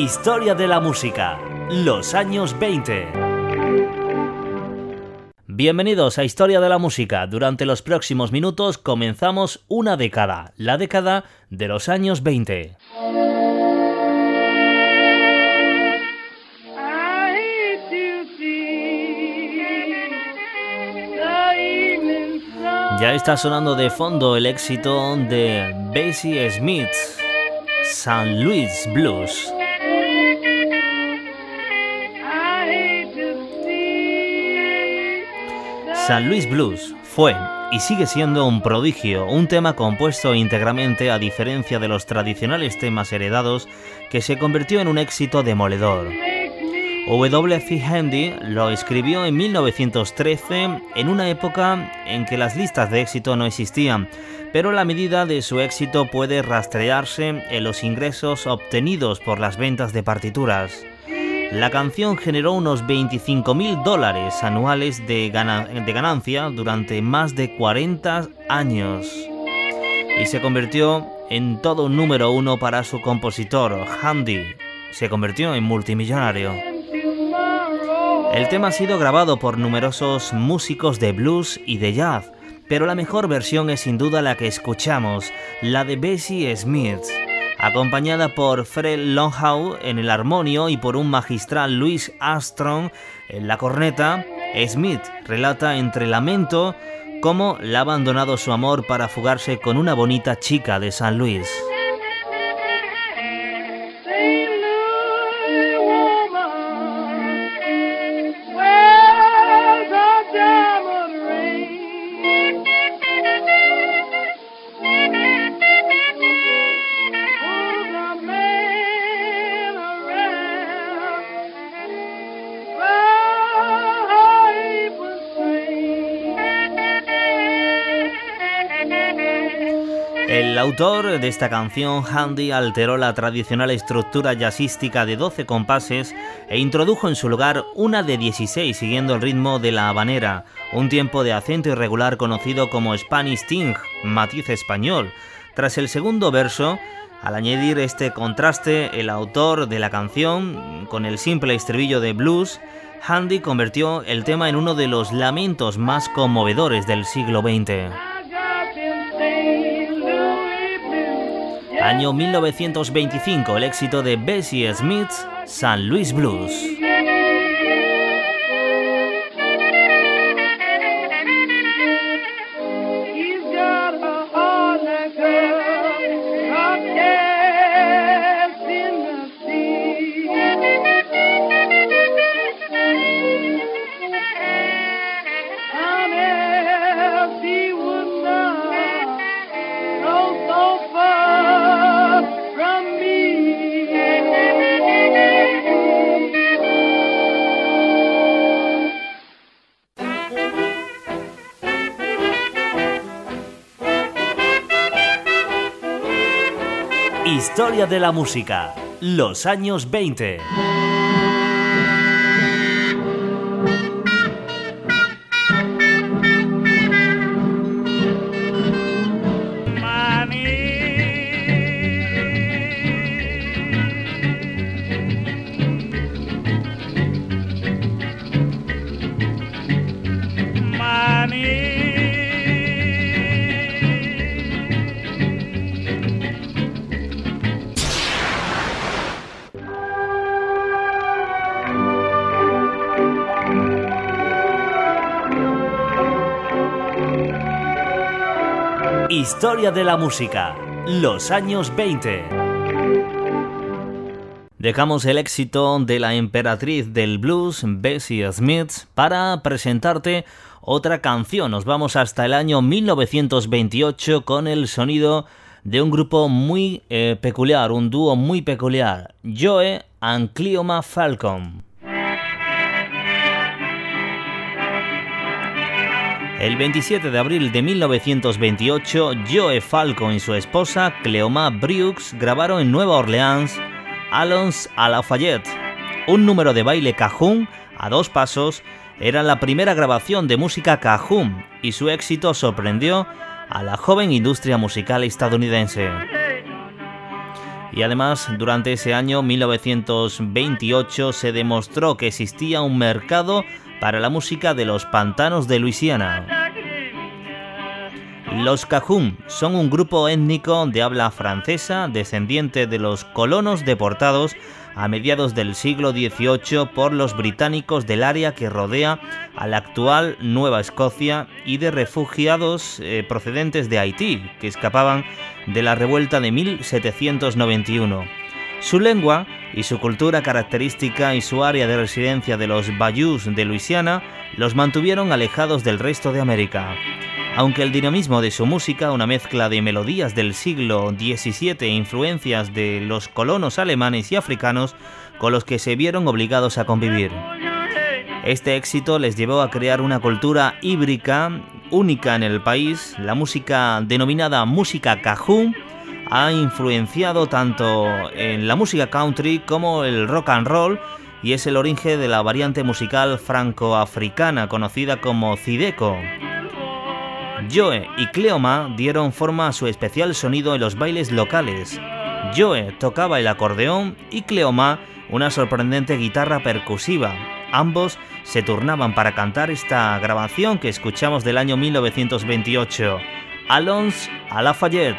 Historia de la música, los años 20. Bienvenidos a Historia de la Música. Durante los próximos minutos comenzamos una década, la década de los años 20. Ya está sonando de fondo el éxito de Bessie Smith, San Luis Blues. San Luis Blues fue y sigue siendo un prodigio, un tema compuesto íntegramente a diferencia de los tradicionales temas heredados que se convirtió en un éxito demoledor. W.F. Handy lo escribió en 1913 en una época en que las listas de éxito no existían, pero la medida de su éxito puede rastrearse en los ingresos obtenidos por las ventas de partituras. La canción generó unos 25 mil dólares anuales de, ganancia durante más de 40 años y se convirtió en todo número uno para su compositor, Handy. Se convirtió en multimillonario. El tema ha sido grabado por numerosos músicos de blues y de jazz, pero la mejor versión es sin duda la que escuchamos, la de Bessie Smith acompañada por Fred Longhow en el armonio y por un magistral Louis Armstrong en la corneta, Smith relata entre lamento cómo le ha abandonado su amor para fugarse con una bonita chica de San Luis. Autor de esta canción, Handy, alteró la tradicional estructura jazzística de 12 compases e introdujo en su lugar una de 16 siguiendo el ritmo de la habanera, un tiempo de acento irregular conocido como Spanish Ting, matiz español. Tras el segundo verso, al añadir este contraste, el autor de la canción, con el simple estribillo de blues, Handy convirtió el tema en uno de los lamentos más conmovedores del siglo XX. Año 1925, el éxito de Bessie Smith, San Luis Blues. Historia de la música, los años 20. Historia de la música, los años 20. Dejamos el éxito de la emperatriz del blues, Bessie Smith, para presentarte otra canción. Nos vamos hasta el año 1928 con el sonido de un grupo muy eh, peculiar, un dúo muy peculiar, Joe and Cleoma Falcon. El 27 de abril de 1928, Joe Falcon y su esposa Cleoma Brooks grabaron en Nueva Orleans Alons a Lafayette, un número de baile cajún a dos pasos. Era la primera grabación de música cajún y su éxito sorprendió a la joven industria musical estadounidense. Y además, durante ese año 1928 se demostró que existía un mercado para la música de los pantanos de Luisiana. Los Cajun son un grupo étnico de habla francesa descendiente de los colonos deportados a mediados del siglo XVIII por los británicos del área que rodea a la actual Nueva Escocia y de refugiados eh, procedentes de Haití que escapaban de la revuelta de 1791. Su lengua y su cultura característica y su área de residencia de los Bayous de Luisiana los mantuvieron alejados del resto de América. Aunque el dinamismo de su música, una mezcla de melodías del siglo XVII e influencias de los colonos alemanes y africanos con los que se vieron obligados a convivir. Este éxito les llevó a crear una cultura híbrida única en el país, la música denominada música cajún, ha influenciado tanto en la música country como el rock and roll y es el origen de la variante musical franco-africana conocida como Zideco. Joe y Cleoma dieron forma a su especial sonido en los bailes locales. Joe tocaba el acordeón y Cleoma una sorprendente guitarra percusiva. Ambos se turnaban para cantar esta grabación que escuchamos del año 1928, Alons a Lafayette.